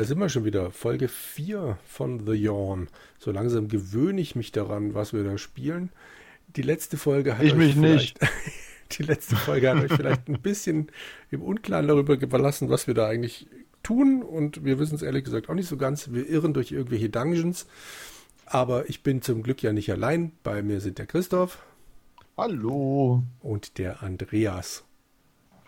Da sind wir schon wieder. Folge 4 von The Yawn. So langsam gewöhne ich mich daran, was wir da spielen. Die letzte Folge hat ich euch mich nicht. Die letzte Folge hat euch vielleicht ein bisschen im Unklaren darüber überlassen, was wir da eigentlich tun. Und wir wissen es ehrlich gesagt auch nicht so ganz. Wir irren durch irgendwelche Dungeons. Aber ich bin zum Glück ja nicht allein. Bei mir sind der Christoph. Hallo. Und der Andreas.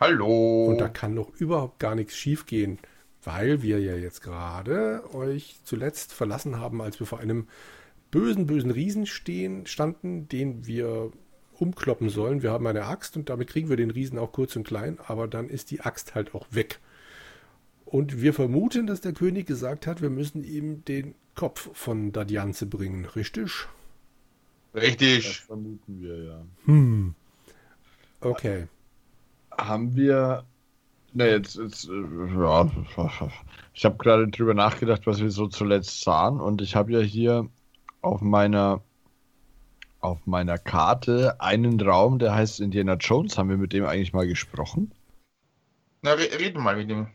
Hallo. Und da kann noch überhaupt gar nichts schiefgehen, weil wir ja jetzt gerade euch zuletzt verlassen haben, als wir vor einem bösen, bösen Riesen stehen, standen, den wir umkloppen sollen. Wir haben eine Axt und damit kriegen wir den Riesen auch kurz und klein, aber dann ist die Axt halt auch weg. Und wir vermuten, dass der König gesagt hat, wir müssen ihm den Kopf von Dadianze bringen, richtig? Richtig. Das vermuten wir, ja. Hm. Okay. Haben wir. Ne, jetzt, jetzt äh, ja. Ich habe gerade drüber nachgedacht, was wir so zuletzt sahen. Und ich habe ja hier auf meiner auf meiner Karte einen Raum, der heißt Indiana Jones. Haben wir mit dem eigentlich mal gesprochen? Na, re reden mal mit ihm.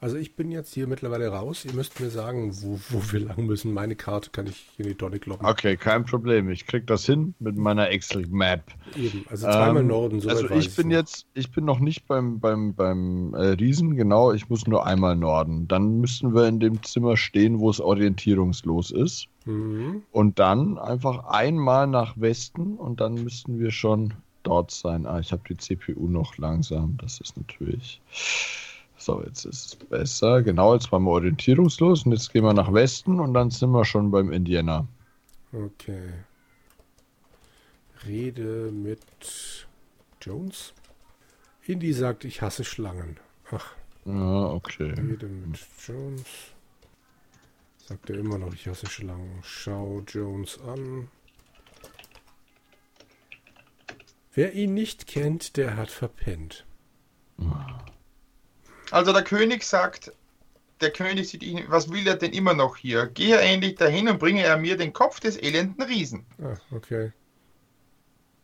Also ich bin jetzt hier mittlerweile raus. Ihr müsst mir sagen, wo, wo wir lang müssen. Meine Karte kann ich in die Tonne kloppen. Okay, kein Problem. Ich krieg das hin mit meiner Excel-Map. Eben, also zweimal Ähm, Norden. So also ich bin jetzt, ich bin noch nicht beim, beim, beim äh, Riesen, genau, ich muss nur einmal Norden. Dann müssten wir in dem Zimmer stehen, wo es orientierungslos ist. Mhm. Und dann einfach einmal nach Westen und dann müssten wir schon dort sein. Ah, ich habe die CPU noch langsam. Das ist natürlich. So, jetzt ist es besser. Genau, jetzt waren wir orientierungslos und jetzt gehen wir nach Westen und dann sind wir schon beim Indianer. Okay. Rede mit Jones. Indy sagt, ich hasse Schlangen. Ach, Ja, okay. Rede mit Jones. Sagt er immer noch, ich hasse Schlangen. Schau Jones an. Wer ihn nicht kennt, der hat verpennt. Also der König sagt, der König sieht ihn, was will er denn immer noch hier? Gehe endlich dahin und bringe er mir den Kopf des elenden Riesen. Ah, okay.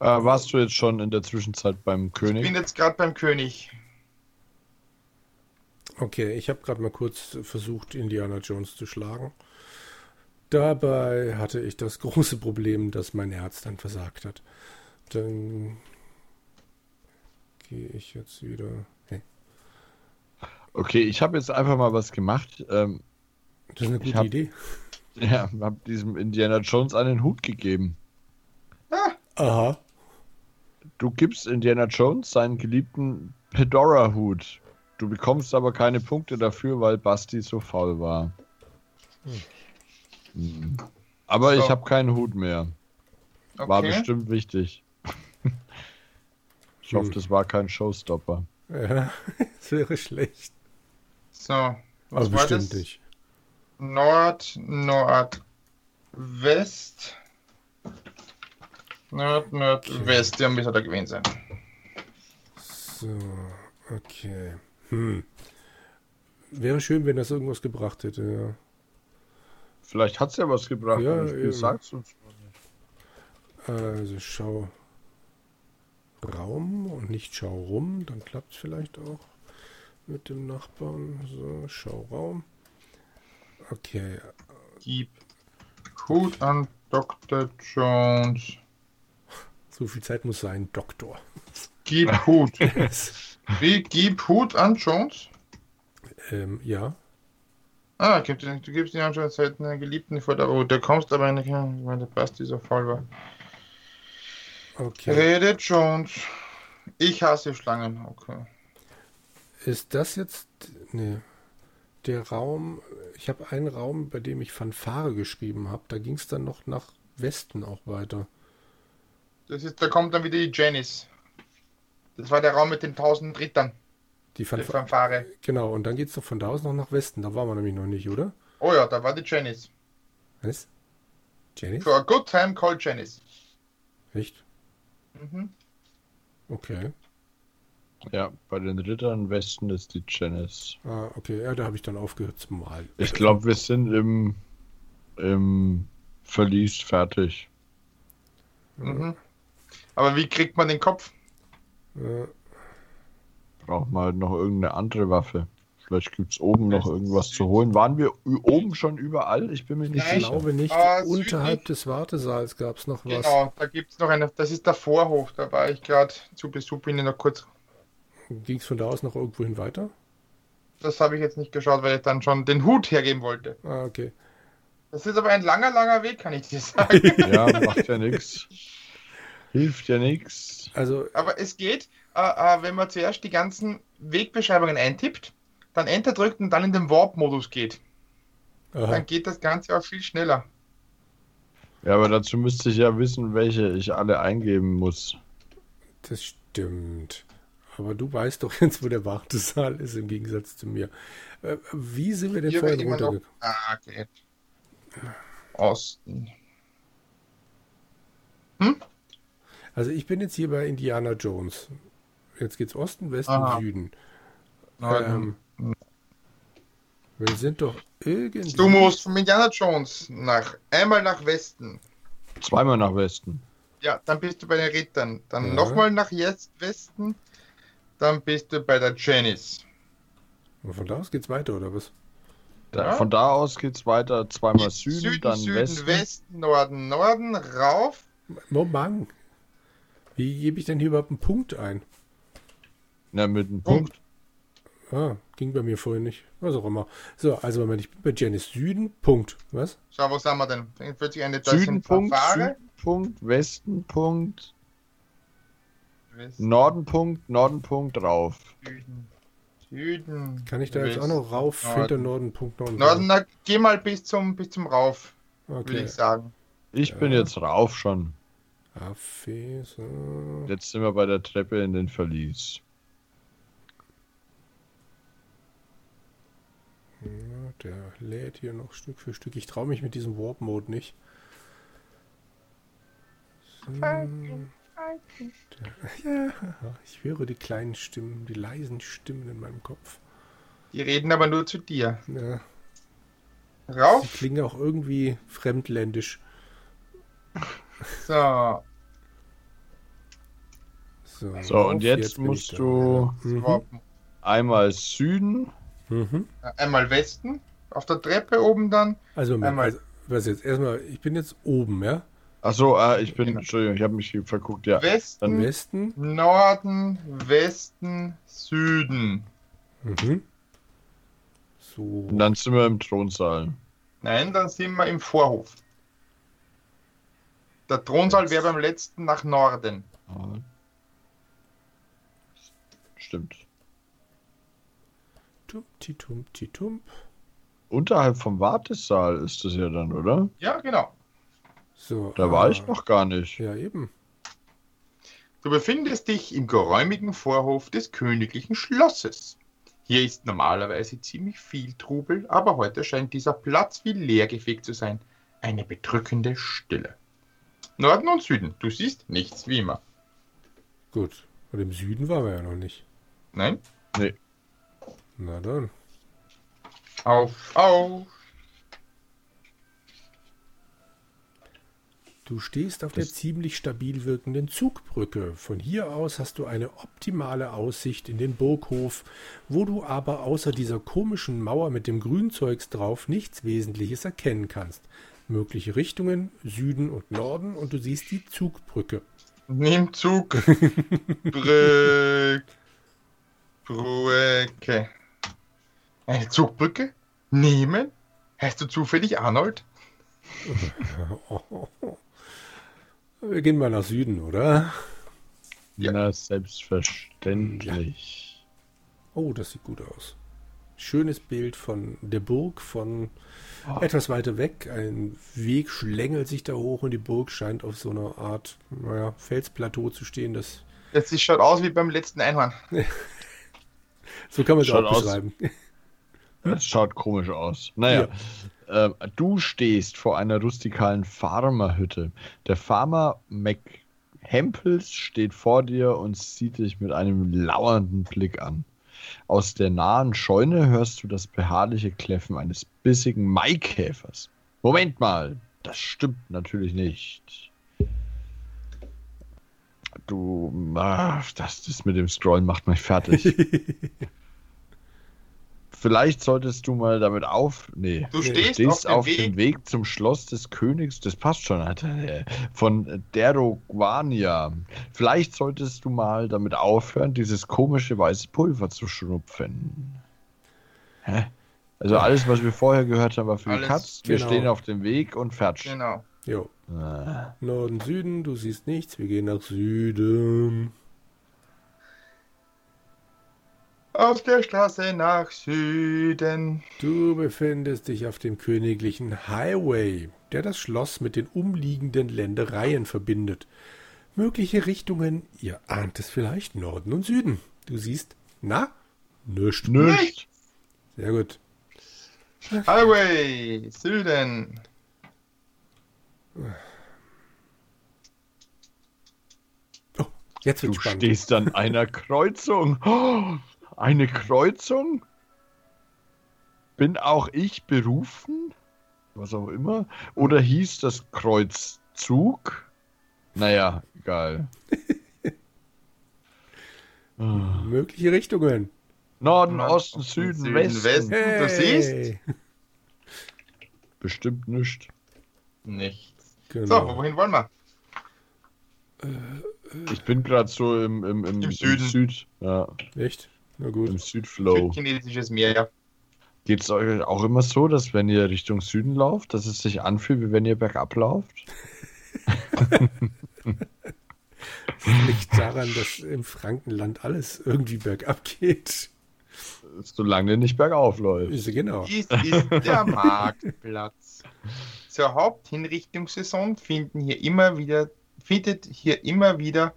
Äh, warst du jetzt schon in der Zwischenzeit beim Ich König? bin jetzt gerade beim König. Okay, ich habe gerade mal kurz versucht, Indiana Jones zu schlagen. Dabei hatte ich das große Problem, dass mein Herz dann versagt hat. Dann gehe ich jetzt wieder. Okay, ich habe jetzt einfach mal was gemacht. Ähm, das ist eine Ich gute hab- Idee. ja, habe diesem Indiana Jones einen Hut gegeben. Aha. Du gibst Indiana Jones seinen geliebten Pedora-Hut. Du bekommst aber keine Punkte dafür, weil Basti so faul war. Hm. Aber So. ich habe keinen Hut mehr. War Okay. bestimmt wichtig. ich hoffe, Hm. das war kein Showstopper. Ja, das wäre schlecht. So, was war bestimmt nicht. Nord, Nord, West. Nord, Nord, West. Ja, müsste da gewesen sein. So, okay. Hm. Wäre schön, wenn das irgendwas gebracht hätte, ja. Vielleicht hat es ja was gebracht. Ja, aber das Spiel eben. sagt's uns. Also schau Raum und nicht schau rum, dann klappt es vielleicht auch mit dem Nachbarn. So, schau Raum. Okay, Gib Hut an Dr. Jones. so viel Zeit muss sein, Doktor. Gib Hut. Wie, gib Hut an Jones? ähm, ja, Ah, du gibst ihn schon seit einer Geliebten vor der Oh, der kommst aber nicht, weil der passt dieser voll war. okay. Rede Jones. Ich hasse Schlangen. Okay. Ist das jetzt, nee, der Raum, ich habe einen Raum, bei dem ich Fanfare geschrieben habe, da ging es dann noch nach Westen auch weiter. Das ist, da kommt dann wieder die Janice. Das war der Raum mit den tausend Rittern. Die Die Fanfare, genau, und dann geht es doch von da aus noch nach Westen, da waren wir nämlich noch nicht, oder? Oh ja, da war die Janice. Was? Jenny? For a good time called Janice. Echt? Mhm. Okay. Ja, bei den Rittern Westen ist die Janice. Ah, okay, ja, da habe ich dann aufgehört zu malen. Ich glaube, wir sind im, im Verlies fertig. Mhm. Aber wie kriegt man den Kopf? Äh, Braucht man halt noch irgendeine andere Waffe. Vielleicht gibt es oben noch irgendwas zu holen. Waren wir oben schon überall? Ich bin mir nicht Ich Nein. sicher. glaube nicht. Ah, Unterhalb südlich. des Wartesaals gab es noch was. Genau, da gibt es noch eine, das ist der Vorhof, da war ich gerade zu Besuch, bin ich noch kurz, Ging es von da aus noch irgendwohin weiter? das habe ich jetzt nicht geschaut, weil ich dann schon den Hut hergeben wollte. Ah, okay. Das ist aber ein langer, langer Weg, kann ich dir sagen. Ja, macht ja nichts. Hilft ja nichts. Also, aber es geht, äh, äh, wenn man zuerst die ganzen Wegbeschreibungen eintippt, dann Enter drückt und dann in den Warp-Modus geht. aha, Dann geht das Ganze auch viel schneller. Ja, aber dazu müsste ich ja wissen, welche ich alle eingeben muss. das stimmt. Aber du weißt doch jetzt, wo der Wartesaal ist, im Gegensatz zu mir. Äh, wie sind wir denn Hier vorhin runtergekommen? Ah. Osten. Also, ich bin jetzt hier bei Indiana Jones. Jetzt geht's Osten, Westen, Aha. Süden. Ähm, wir sind doch irgendwie. Du musst von Indiana Jones nach einmal nach Westen. Zweimal nach Westen. Ja, dann bist du bei den Rittern. Dann Ja. nochmal nach jetzt Westen. Dann bist du bei der Janice. Und von da aus geht's weiter, oder was? Da, Ja. Von da aus geht's weiter. Zweimal Süden, dann Süden, Westen. Westen, Norden, Norden, rauf. Moment. Wie gebe ich denn hier überhaupt einen Punkt ein? Na, mit einem Punkt. Punkt. Ah, ging bei mir vorhin nicht. Was auch immer. So, also Moment, ich bin bei Janice Süden, Punkt. Was? Schau, wo sind wir denn? Dann wird sich eine das Süden, sind Punkt. Süden, Punkt, Westen, Punkt, Westen, Norden, Punkt, Norden, Punkt, rauf. Süden, Süden. Kann ich da jetzt auch noch rauf, Norden. hinter Norden, Punkt, Norden? Norden, na, geh mal bis zum, bis zum Rauf, würde Okay. ich sagen. Ich bin Ja. jetzt rauf schon. Affe, so. Jetzt sind wir bei der Treppe in den Verlies. Ja, der lädt hier noch Stück für Stück. Ich traue mich mit diesem Warp-Mode nicht. So. Ja, ich höre die kleinen Stimmen, die leisen Stimmen in meinem Kopf. Die reden aber nur zu dir. Ja, sie Rauf. klingen auch irgendwie fremdländisch. So. So, So, und jetzt ich musst du Mhm. Einmal Süden. Mhm. Einmal Westen. Auf der Treppe oben dann. Also, Einmal- also, was jetzt? Erstmal, ich bin jetzt oben, ja? Achso, äh, ich bin, Genau. Entschuldigung, ich habe mich verguckt, ja. Westen, Westen. Norden, Westen, Süden. Mhm. So. Und dann sind wir im Thronsaal. Nein, dann sind wir im Vorhof. Der Thronsaal wäre beim letzten nach Norden. Ah. Stimmt. Tumpti, tump. Unterhalb vom Wartesaal ist das ja dann, oder? Ja, genau. So. Da war ah, ich noch gar nicht. Ja, eben. Du befindest dich im geräumigen Vorhof des königlichen Schlosses. Hier ist normalerweise ziemlich viel Trubel, aber heute scheint dieser Platz wie leergefegt zu sein. Eine bedrückende Stille. Norden und Süden, du siehst nichts wie immer. Gut. Und im Süden waren wir ja noch nicht. Nein? Na dann. Auf, auf. Du stehst auf der ziemlich stabil wirkenden Zugbrücke. Von hier aus hast du eine optimale Aussicht in den Burghof, wo du aber außer dieser komischen Mauer mit dem Grünzeugs drauf nichts Wesentliches erkennen kannst. Mögliche Richtungen Süden und Norden und du siehst die Zugbrücke. Nimm Zug. Brück. Brücke. Eine Zugbrücke? Nehmen? Heißt du zufällig Arnold? Wir gehen mal nach Süden, oder? Ja. Na, selbstverständlich. Oh, das sieht gut aus. Schönes Bild von der Burg von Oh. etwas weiter weg. Ein Weg schlängelt sich da hoch und die Burg scheint auf so einer Art naja, Felsplateau zu stehen. Das, Jetzt ist- schaut aus wie beim letzten Einhorn. so kann man es auch aus. beschreiben. Das schaut komisch aus. Naja, ähm, du stehst vor einer rustikalen Farmerhütte. Der Farmer McHempels steht vor dir und sieht dich mit einem lauernden Blick an. Aus der nahen Scheune hörst du das beharrliche Kläffen eines bissigen Maikäfers. Moment mal, das stimmt natürlich nicht. Du, ah, das, das mit dem Scrollen macht mich fertig. vielleicht solltest du mal damit auf. Nee, Du stehst auf dem dem Weg zum Schloss des Königs. Das passt schon, Alter. Von Derogwania. Vielleicht solltest du mal damit aufhören, dieses komische weiße Pulver zu schnupfen. Hä? Also alles, was wir vorher gehört haben, war für die Alles, Katz. Wir genau. stehen auf dem Weg und fertig. Genau. Jo. Äh, Norden, Süden, du siehst nichts. Wir gehen nach Süden. Auf der Straße nach Süden. Du befindest dich auf dem königlichen Highway, der das Schloss mit den umliegenden Ländereien verbindet. Mögliche Richtungen, ihr ahnt es vielleicht, Norden und Süden. Du siehst, na, nischt. Nicht. Sehr gut. Highway, Süden. Oh, jetzt Du wird's spannend. stehst an einer Kreuzung. Oh, eine Kreuzung? Bin auch ich berufen? Was auch immer. Oder hieß das Kreuzzug? Naja, egal. Mögliche Richtungen. Norden, Nord- Osten, Süden, Süden, Westen. Westen. Du siehst? Bestimmt nicht. Nichts. So, Genau. wohin wollen wir? Ich bin gerade so im, im, im, Im Süden. Süd, ja, Echt? Na gut. im Südflow. Südchinesisches Meer. Geht es euch auch immer so, dass wenn ihr Richtung Süden lauft, dass es sich anfühlt, wie wenn ihr bergab lauft? Liegt daran, dass im Frankenland alles irgendwie bergab geht. Solange ihr nicht bergauf läuft. Ist- Genau. Dies ist der Marktplatz. Zur Haupthinrichtungssaison finden hier immer wieder, findet hier immer wieder der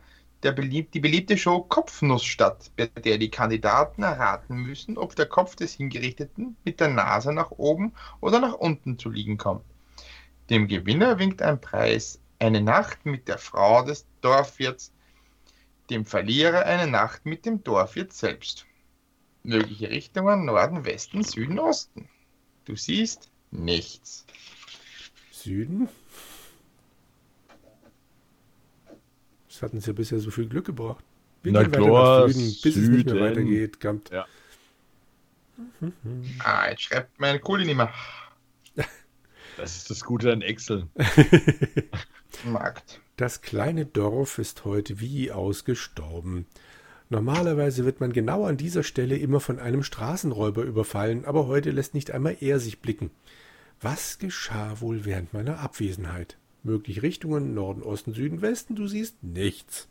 belieb die beliebte Show Kopfnuss statt, bei der die Kandidaten erraten müssen, ob der Kopf des Hingerichteten mit der Nase nach oben oder nach unten zu liegen kommt. Dem Gewinner winkt ein Preis, eine Nacht mit der Frau des Dorfwirts, dem Verlierer eine Nacht mit dem Dorfwirt selbst. Mögliche Richtungen Norden, Westen, Süden, Osten. Du siehst nichts. Süden? Hat uns ja bisher so viel Glück gebracht. Wir Na gehen weiter klar, nach Süden, bis es nicht mehr Süden. weitergeht. Kommt. Ja. Ah, jetzt schreibt meine Kuli nicht mehr. Das ist das Gute an Excel. Markt. Das kleine Dorf ist heute wie ausgestorben. Normalerweise wird man genau an dieser Stelle immer von einem Straßenräuber überfallen, aber heute lässt nicht einmal er sich blicken. Was geschah wohl während meiner Abwesenheit? Mögliche Richtungen Norden, Osten, Süden, Westen, du siehst nichts.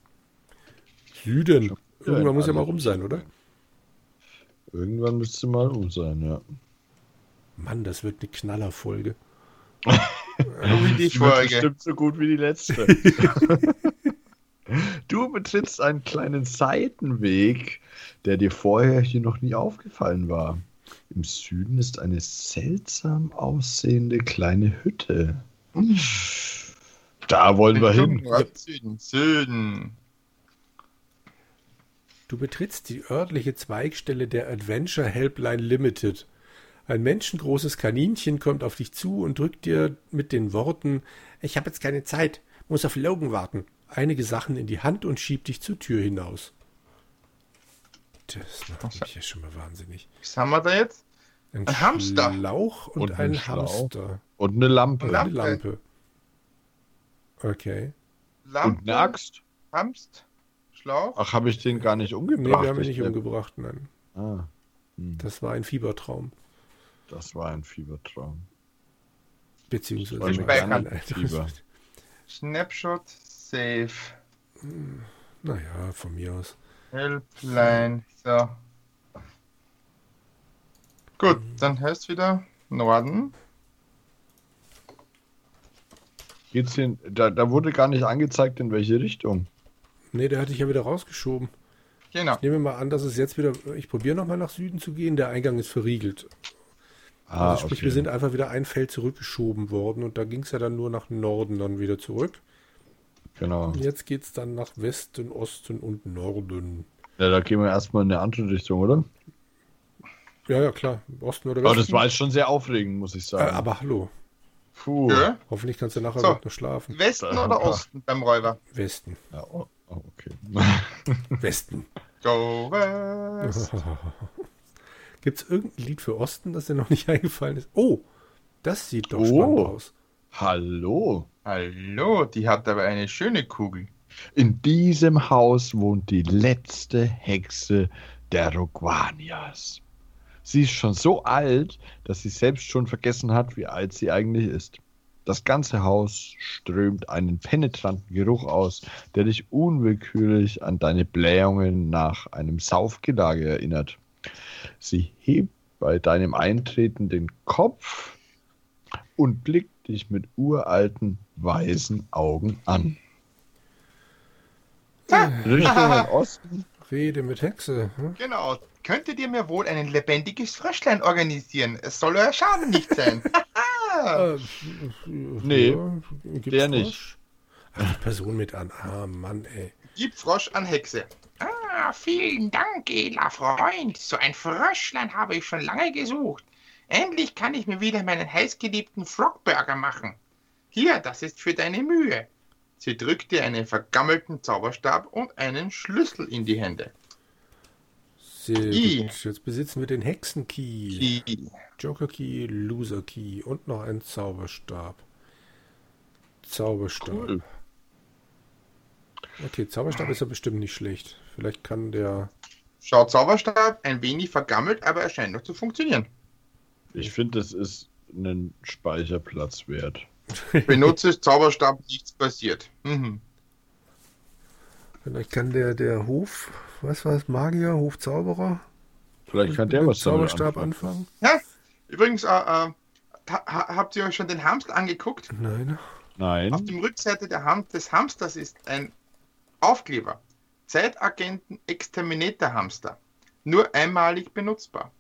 Süden. Irgendwann muss ja mal rum sein, oder? Irgendwann müsste mal um sein, ja. Mann, das wird eine Knallerfolge. Wie die Folge. bestimmt so gut wie die letzte. du betrittst einen kleinen Seitenweg, der dir vorher hier noch nie aufgefallen war. Im Süden ist eine seltsam aussehende kleine Hütte. Da wollen wir hin. Süden. Süden. Du betrittst die örtliche Zweigstelle der Adventure Helpline Limited. Ein menschengroßes Kaninchen kommt auf dich zu und drückt dir mit den Worten Ich habe jetzt keine Zeit, muss auf Logan warten, einige Sachen in die Hand und schiebt dich zur Tür hinaus. Das macht mich ja schon mal wahnsinnig. Was haben wir da jetzt? Ein, Ein Hamster. Schlauch und, Und ein ein Schlauch. Hamster. Und eine Lampe. Und eine Lampe. Okay. Und Lampe, eine Axt. Hamst, Schlauch. Ach, habe ich den gar nicht Nee, umgebracht? wir haben ihn Ich nicht glaub- umgebracht, nein. Ah, Das war ein Fiebertraum. das war ein Fiebertraum. Beziehungsweise gar ein- Fieber. Snapshot, Save, Naja, von mir aus. Helpline. So. Gut, dann heißt wieder Norden. Geht's hin? Da, da wurde gar nicht angezeigt, in welche Richtung. Nee, der hatte ich ja wieder rausgeschoben. Genau. Ich nehme mal an, dass es jetzt wieder. Ich probiere nochmal nach Süden zu gehen. Der Eingang ist verriegelt. Ah, also sprich, okay. wir sind einfach wieder ein Feld zurückgeschoben worden und da ging es ja dann nur nach Norden dann wieder zurück. Genau. Und jetzt geht es dann nach Westen, Osten und Norden. Ja, da gehen wir erstmal in eine andere Richtung, oder? Ja, ja, klar. Osten oder Westen. Aber das war jetzt schon sehr aufregend, muss ich äh, sagen. aber hallo. Puh. Ja. Hoffentlich kannst du nachher So. noch schlafen. Westen oder Osten beim Räuber? Westen. Ja, oh, oh, okay. Westen. Go West. Gibt es irgendein Lied für Osten, das dir noch nicht eingefallen ist? Oh, das sieht doch Oh. spannend aus. Hallo. Hallo, die hat aber eine schöne Kugel. In diesem Haus wohnt die letzte Hexe der Roguanias. Sie ist schon so alt, dass sie selbst schon vergessen hat, wie alt sie eigentlich ist. Das ganze Haus strömt einen penetranten Geruch aus, der dich unwillkürlich an deine Blähungen nach einem Saufgelage erinnert. Sie hebt bei deinem Eintreten den Kopf und blickt dich mit uralten, weißen Augen an. Richtung Osten Rede mit Hexe. Hm? Genau. Könntet ihr mir wohl ein lebendiges Fröschlein organisieren? Es soll euer Schaden nicht sein. Äh, Nee, gibt's der Frosch? nicht. Ach, die Person mit an. Ah, Mann, ey. Gib Frosch an Hexe. Ah, vielen Dank, edler Freund. So ein Fröschlein habe ich schon lange gesucht. Endlich kann ich mir wieder meinen heißgeliebten Frogburger machen. Hier, das ist für deine Mühe. Sie drückt dir einen vergammelten Zauberstab und einen Schlüssel in die Hände. Sehr I. gut. Jetzt besitzen wir den Hexenkey. Joker Key, Loser Key und noch einen Zauberstab. Zauberstab. Cool. Okay, Zauberstab ist ja bestimmt nicht schlecht. Vielleicht kann der. Schaut Zauberstab ein wenig vergammelt, aber er scheint noch zu funktionieren. Ich finde, das ist einen Speicherplatz wert. Benutze Zauberstab, nichts passiert. Mhm. Vielleicht kann der, der Hof, was war es, Magier, Hofzauberer? Vielleicht kann der was Zauberstab anfangen. anfangen? Übrigens, äh, äh, ha habt ihr euch schon den Hamster angeguckt? Nein. Nein. Auf dem Rückseite der Ham des Hamsters ist ein Aufkleber. Zeitagenten Exterminator Hamster. Nur einmalig benutzbar.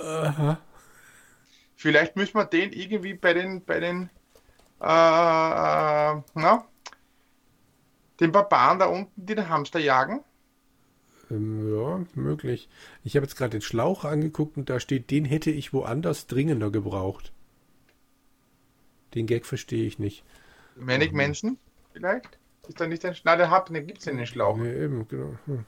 Aha. Vielleicht müssen wir den irgendwie bei den, bei den, äh, äh, na, den Barbaren da unten, die den Hamster jagen. Ähm, ja, möglich. Ich habe jetzt gerade den Schlauch angeguckt und da steht, den hätte ich woanders dringender gebraucht. Den Gag verstehe ich nicht. Manic Manson, vielleicht? Ist da nicht ein Nein, der hat, den gibt's in den Schlauch. Nee, eben, genau. Hm.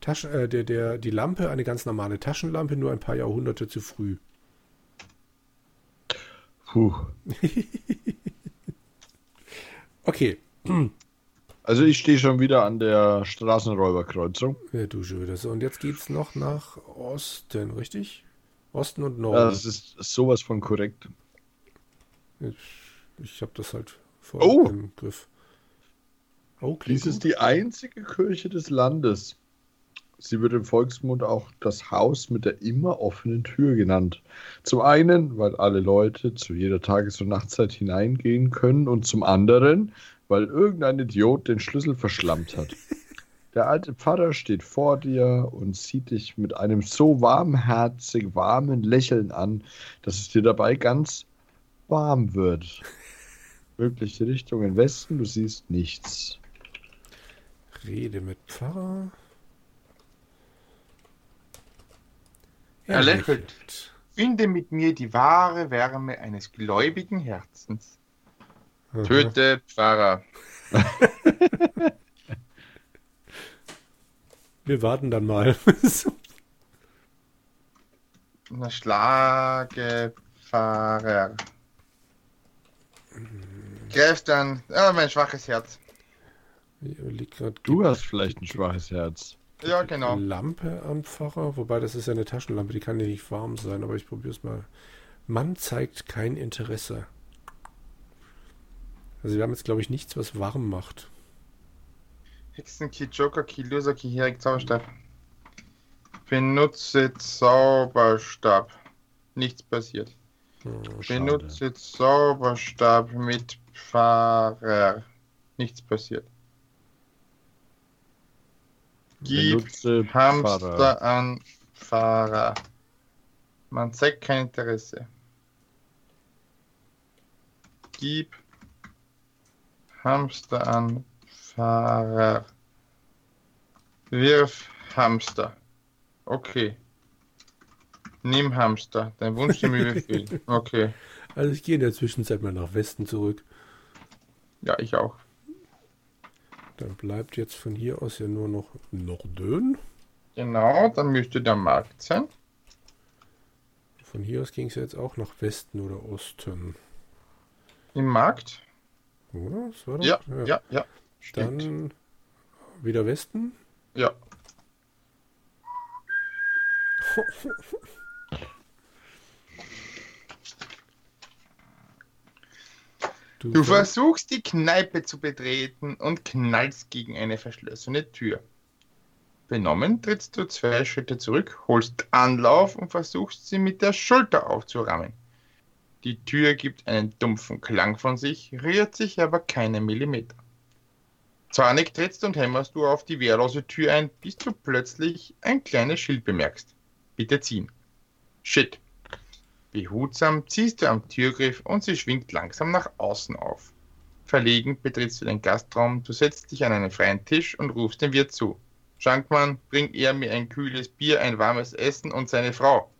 Taschen, äh, der, der, die Lampe, eine ganz normale Taschenlampe, nur ein paar Jahrhunderte zu früh. Puh. Okay, Also ich stehe schon wieder an der Straßenräuberkreuzung. ja, du schon wieder. So, und jetzt geht's noch nach Osten, richtig? Osten und Ja, Norden. das ist sowas von korrekt. ich ich habe das halt vor Oh! im Griff. Oh, Dies ist die einzige Kirche des Landes. Sie wird im Volksmund auch das Haus mit der immer offenen Tür genannt. Zum einen, weil alle Leute zu jeder Tages- und Nachtzeit hineingehen können und zum anderen, weil irgendein Idiot den Schlüssel verschlammt hat. Der alte Pfarrer steht vor dir und sieht dich mit einem so warmherzig warmen Lächeln an, dass es dir dabei ganz warm wird. Wirklich Richtung in Westen, du siehst nichts. Rede mit Pfarrer. Er lächelt. Finde mit mir die wahre Wärme eines gläubigen Herzens. Aha. Töte Pfarrer. Wir warten dann mal. Na, schlage Pfarrer. Greifst an. Ah, mein schwaches Herz. Du hast vielleicht ein schwaches Herz. Ja, genau. Lampe am Pfarrer, wobei das ist ja eine Taschenlampe, die kann ja nicht warm sein, aber ich probiere es mal. Mann zeigt kein Interesse. Also wir haben jetzt, glaube ich, nichts, was warm macht. Hexenkey, Joker Key, Loser Key, Herik, Zauberstab. Benutze Zauberstab. Nichts passiert. Schade. Benutze Zauberstab mit Pfarrer. Nichts passiert. Gib Benutze Hamster Pfarrer. an Fahrer. Man zeigt kein Interesse. Gib Hamster an Fahrer. Wirf Hamster. Okay. Nimm Hamster. Dein Wunsch dem Befehl. Okay. Also ich gehe in der Zwischenzeit mal nach Westen zurück. Ja, ich auch. Dann bleibt jetzt von hier aus ja nur noch Norden. Genau, dann müsste der Markt sein. Von hier aus ging es jetzt auch nach Westen oder Osten. Im Markt? Oder? Das war doch, Ja, ja, ja. Stimmt. Dann wieder Westen. Ja. Du sagst- versuchst die Kneipe zu betreten und knallst gegen eine verschlossene Tür. Benommen trittst du zwei Schritte zurück, holst Anlauf und versuchst sie mit der Schulter aufzurammen. Die Tür gibt einen dumpfen Klang von sich, rührt sich aber keinen Millimeter. Zornig trittst und hämmerst du auf die wehrlose Tür ein, bis du plötzlich ein kleines Schild bemerkst. Bitte ziehen. Shit. Behutsam ziehst du am Türgriff und sie schwingt langsam nach außen auf. Verlegen betrittst du den Gastraum, du setzt dich an einen freien Tisch und rufst dem Wirt zu. Schankmann, bring er mir ein kühles Bier, ein warmes Essen und seine Frau.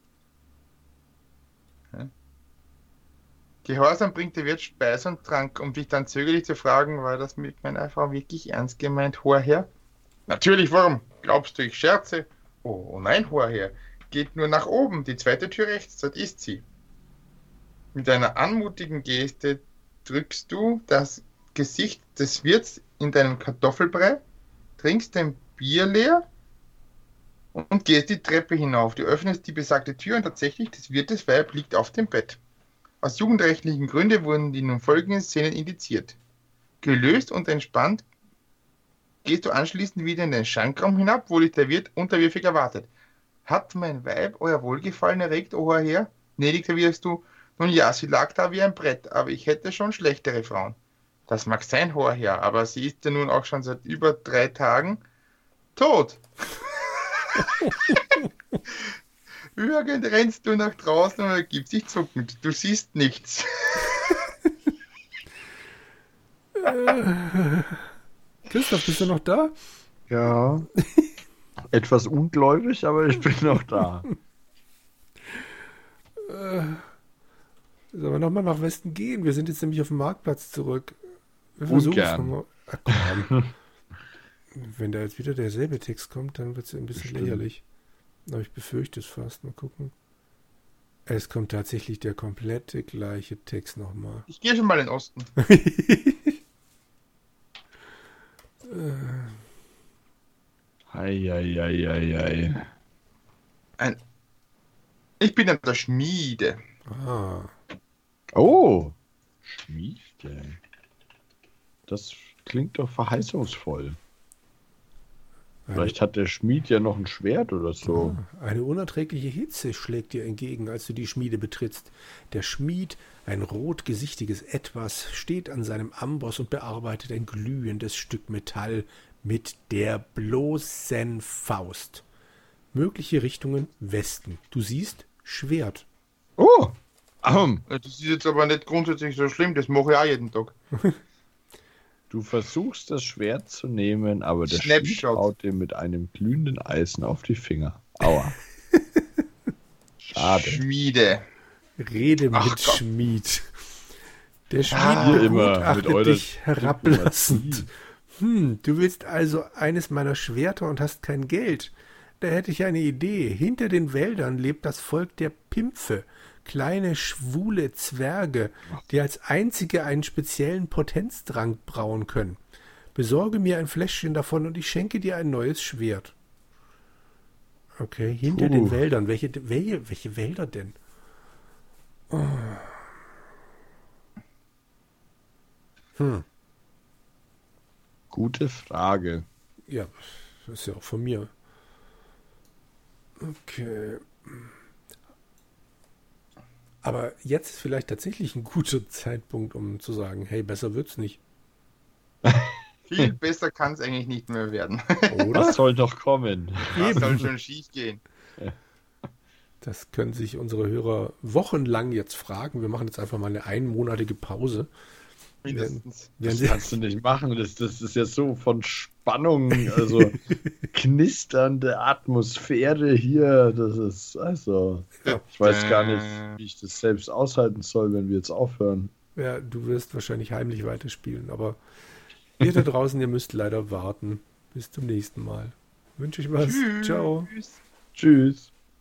Gehorsam bringt der Wirt Speis und Trank, um dich dann zögerlich zu fragen, war das mit meiner Frau wirklich ernst gemeint, hoher Herr? Natürlich, warum? Glaubst du, ich scherze? Oh nein, hoher Herr, geht nur nach oben, die zweite Tür rechts, dort ist sie. Mit einer anmutigen Geste drückst du das Gesicht des Wirts in deinen Kartoffelbrei, trinkst dein Bier leer und gehst die Treppe hinauf. Du öffnest die besagte Tür und tatsächlich, das Wirtes Weib liegt auf dem Bett. Aus jugendrechtlichen Gründen wurden die nun folgenden Szenen indiziert. Gelöst und entspannt gehst du anschließend wieder in den Schankraum hinab, wo dich der Wirt unterwürfig erwartet. Hat mein Weib euer Wohlgefallen erregt, o Herr Herr? Gnädig erwiderst du, nun ja, sie lag da wie ein Brett, aber ich hätte schon schlechtere Frauen. Das mag sein, hoher Herr, aber sie ist ja nun auch schon seit über drei Tagen tot. Irgend rennst du nach draußen und ergibt sich zuckend. Du siehst nichts. Christoph, bist du noch da? Ja. Etwas ungläubig, aber ich bin noch da. Sollen wir nochmal nach Westen gehen? Wir sind jetzt nämlich auf dem Marktplatz zurück. Wir Ungern. versuchen's nochmal. Wenn da jetzt wieder derselbe Text kommt, dann wird es ein bisschen Bestimmt. lächerlich. Aber ich befürchte es fast. Mal gucken. Es kommt tatsächlich der komplette gleiche Text nochmal. Ich gehe schon mal in den Osten. Eieieiei. Ein ich bin an der Schmiede. Ah, Oh, Schmiede. Das klingt doch verheißungsvoll. Vielleicht hat der Schmied ja noch ein Schwert oder so. Eine unerträgliche Hitze schlägt dir entgegen, als du die Schmiede betrittst. Der Schmied, ein rotgesichtiges Etwas, steht an seinem Amboss und bearbeitet ein glühendes Stück Metall mit der bloßen Faust. Mögliche Richtungen Westen. Du siehst Schwert. Oh! Ähm, Das ist jetzt aber nicht grundsätzlich so schlimm, das mache ich auch jeden Tag. du versuchst das Schwert zu nehmen, aber der. Schmied haut dir mit einem glühenden Eisen auf die Finger. Aua. Schade. Schmiede. Rede Ach mit Gott. Schmied. Der Schmied Ah, Ihr immer begutachtet dich herablassend. Hm, du willst also eines meiner Schwerter und hast kein Geld. Da hätte ich eine Idee. Hinter den Wäldern lebt das Volk der Pimpfe, kleine schwule Zwerge, die als einzige einen speziellen Potenzdrang brauen können. Besorge mir ein Fläschchen davon und ich schenke dir ein neues Schwert. Okay, hinter Puh. den Wäldern. Welche, welche, welche Wälder denn? Hm, Gute Frage. ja, das ist ja auch von mir. Okay. Aber jetzt ist vielleicht tatsächlich ein guter Zeitpunkt, um zu sagen, hey, besser wird's nicht. Viel besser kann es eigentlich nicht mehr werden. Oder? Was soll doch kommen? Was soll schon schief gehen? Das können sich unsere Hörer wochenlang jetzt fragen. Wir machen jetzt einfach mal eine einmonatige Pause. Mindestens. Das kannst du nicht machen. Das, das ist ja so von Spannung, also knisternde Atmosphäre hier. Das ist, also, ich weiß gar nicht, wie ich das selbst aushalten soll, wenn wir jetzt aufhören. ja, du wirst wahrscheinlich heimlich weiterspielen, aber ihr da draußen, ihr müsst leider warten. Bis zum nächsten Mal. Wünsche ich was. Tschüss. Ciao. Tschüss.